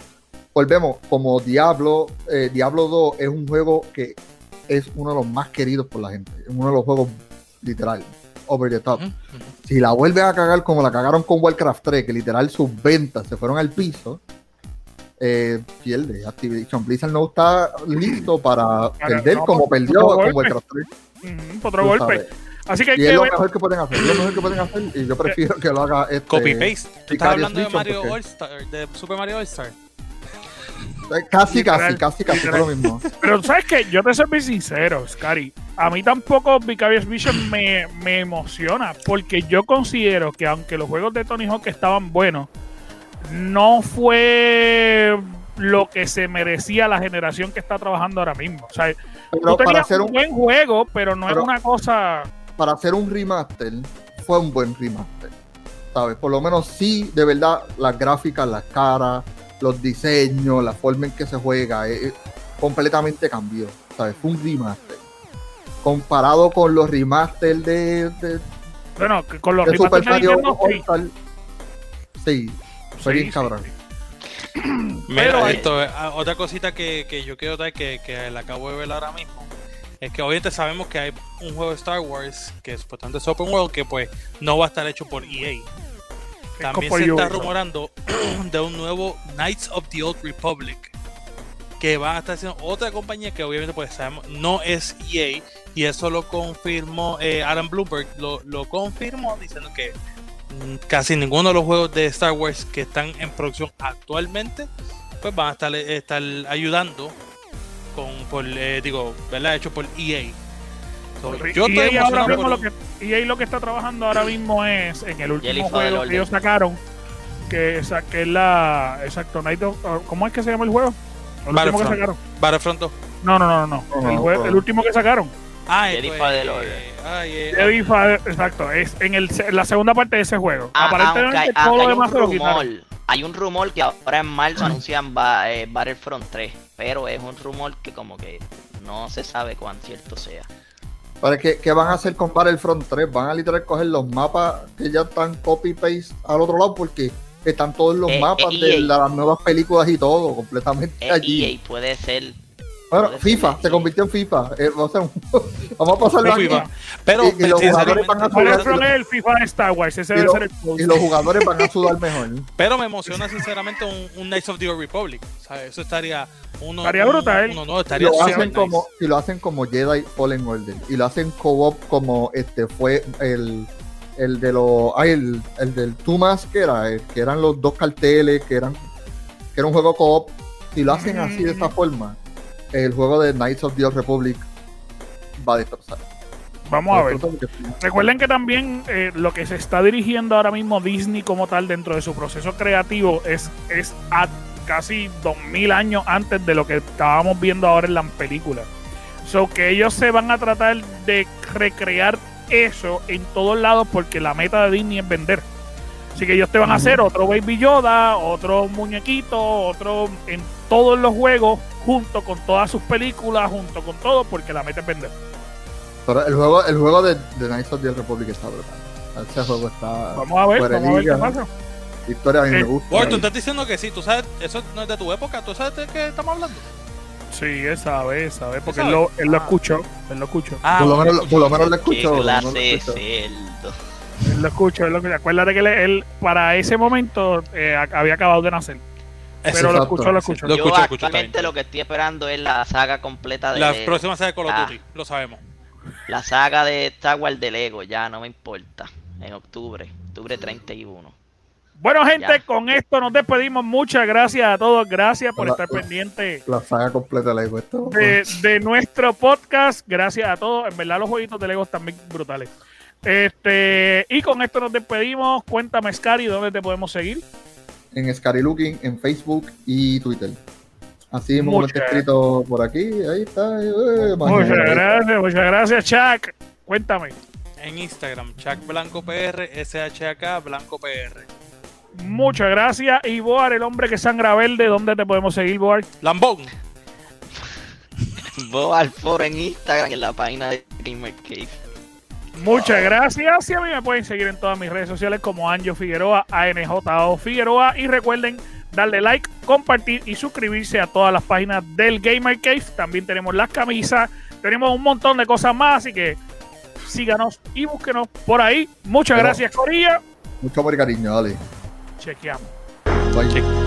volvemos, como Diablo, eh, Diablo 2 es un juego que es uno de los más queridos por la gente. Es uno de los juegos, literal, over the top. Si la vuelven a cagar como la cagaron con Warcraft 3, que literal sus ventas se fueron al piso, eh, pierde. Activision Blizzard no está listo para
Para-
perder
no,
como perdió. Warcraft 3.
Ujú, otro
tú
golpe.
sabes.
Así que hay
Y es
que
lo
ver.
mejor que pueden hacer. Es lo mejor que pueden hacer. Y yo prefiero que lo haga este,
Copy paste. Tú estás hablando de Mario
porque-
All Star, de Super Mario All Star.
eh, Casi,
Literal,
casi, casi, casi
literal.
lo mismo.
Pero sabes que yo te soy sincero, Scary. A mí tampoco Vicarious Vision me, me emociona. Porque yo considero que aunque los juegos de Tony Hawk estaban buenos, no fue lo que se merecía la generación que está trabajando ahora mismo. O sea,
Pero
tú
para hacer
un
un,
buen juego, pero no
pero-
es una cosa.
para hacer un remaster, fue un buen remaster. ¿Sabes? Por lo menos sí, de verdad, las gráficas, las caras, los diseños, la forma en que se juega, eh, eh, completamente cambió. ¿Sabes? Fue un remaster. Comparado con los remasters de, de,
Bueno, con los
de Super
de
Mario
sí,
fue
Sí,
bien
sí,
cabrón.
sí.
Mira,
Pero-
esto, eh, ah, otra cosita que, que yo quiero dar que, que la acabo de ver ahora mismo es que obviamente sabemos que hay un juego de Star Wars que supuestamente es Open World que pues no va a estar hecho por EA. También se está rumorando de un nuevo Knights of the Old Republic que va a estar haciendo otra compañía que obviamente pues sabemos no es EA y eso lo confirmó eh, Adam Bloomberg lo, lo confirmó diciendo que casi ninguno de los juegos de Star Wars que están en producción actualmente pues van a estar, estar ayudando con por eh, digo verdad hecho por EA So, yo estoy
EA ahora mismo
por
lo que EA lo que está trabajando ahora mismo es en el último juego que ellos sacaron que, esa- que es la exacto Night of- uh, ¿cómo es que se llama el juego? El último que
Battlefront.
sacaron.
Battlefront 2
No, no, no, no.
No,
el,
no,
jue-
no.
el último que sacaron.
Ah
Jedi
esto
Fallen Order.
ay, eh,
Jedi Fa- exacto, es en el, la segunda parte de ese juego.
Ah,
Aparentemente
aunque,
todo lo
hay
demás lo
hay un rumor que ahora en marzo anuncian ba- eh, Battlefront 3, pero es un rumor que como que no se sabe cuán cierto sea.
¿Para qué, qué van a hacer con Battlefront 3? Van a literal coger los mapas que ya están copy-paste al otro lado porque están todos los
Eh,
mapas
eh,
de
EA.
las nuevas películas y todo completamente
Eh,
allí.
EA puede ser.
Bueno, FIFA, se convirtió en FIFA. Eh, vamos a pasarlo aquí.
FIFA. pero
Y- y los
sinceramente-
jugadores van a jugar-
Battlefront es el FIFA de Star Wars, ese
Y
debe
lo-
ser el post.
Y los jugadores van a sudar mejor.
Pero me emociona sinceramente un, un Knights of the Old Republic. O sea, eso estaría uno,
Estaría
un-
brutal.
uno estaría
lo, hacen
nice.
como, si lo hacen como Jedi Fallen Order y lo hacen co-op como este fue el, el de los ay, el, el del Tumas que era el- que eran los dos carteles que eran que era un juego co-op si lo hacen así de esa forma el juego de Knights of the Old Republic va a destrozar
Vamos a ver. Recuerden que también eh, lo que se está dirigiendo ahora mismo Disney como tal dentro de su proceso creativo es, es a casi 2000 años antes de lo que estábamos viendo ahora en las películas. So que ellos se van a tratar de recrear eso en todos lados porque la meta de Disney es vender. Así que ellos te van a hacer otro Baby Yoda, otro muñequito, otro en todos los juegos, junto con todas sus películas, junto con todo, porque la meta es vender.
pero el juego el juego de, de Knights of the Republic está brutal ese juego está
Vamos a ver, vamos a ver qué pasa.
La historia a mí me
Eh,
gusta
Bueno, tú estás diciendo que sí, tú sabes, eso no es de tu época, tú sabes de qué estamos hablando.
Sí, él sabe, él sabe, porque
¿Él
lo, él lo
Ah.
escuchó, él lo escuchó,
Ah,
por lo menos por lo menos lo
¿Qué
escucho por lo menos lo
clase de
escucho.
cerdo?
él lo escuchó, él lo escuchó. Acuérdate que él, él, para ese momento eh, había acabado de nacer, pero lo
Exacto.
escuchó, lo
Yo
escucho, lo escucho,
actualmente
está bien.
lo que estoy esperando es la saga completa de
La próxima será Call of
Ah.
Duty, lo sabemos.
La saga de Star Wars de Lego, ya no me importa. En octubre, octubre 31.
Bueno, gente,
Ya.
con esto nos despedimos. Muchas gracias a todos. Gracias por estar
hola.
pendientes
La saga completa de Lego. Esto,
de, de nuestro podcast. Gracias a todos. En verdad, los jueguitos de Lego están bien brutales. Este, y con esto nos despedimos. Cuéntame, Scary, ¿dónde te podemos seguir?
En Scary Looking, en Facebook y Twitter. Así mismo como está escrito por aquí, ahí está. eh,
Muchas gracias, muchas gracias, Chuck. Cuéntame.
En Instagram, Chuck Blanco PR, SHAK Blanco PR.
Muchas gracias. Y Boar, el hombre que sangra verde, ¿dónde te podemos seguir, Boar?
Lambón.
Al foro en Instagram, en la página de Gamer Cave.
Muchas gracias. Y a mí me pueden seguir en todas mis redes sociales como Anjo Figueroa, ANJO Figueroa. Y recuerden darle like, compartir y suscribirse a todas las páginas del Gamer Cave. También tenemos las camisas, tenemos un montón de cosas más. Así que síganos y búsquenos por ahí. Muchas
Pero-
gracias, Corilla.
Mucho amor y cariño, dale.
Chequeamos.
Bye.
Check.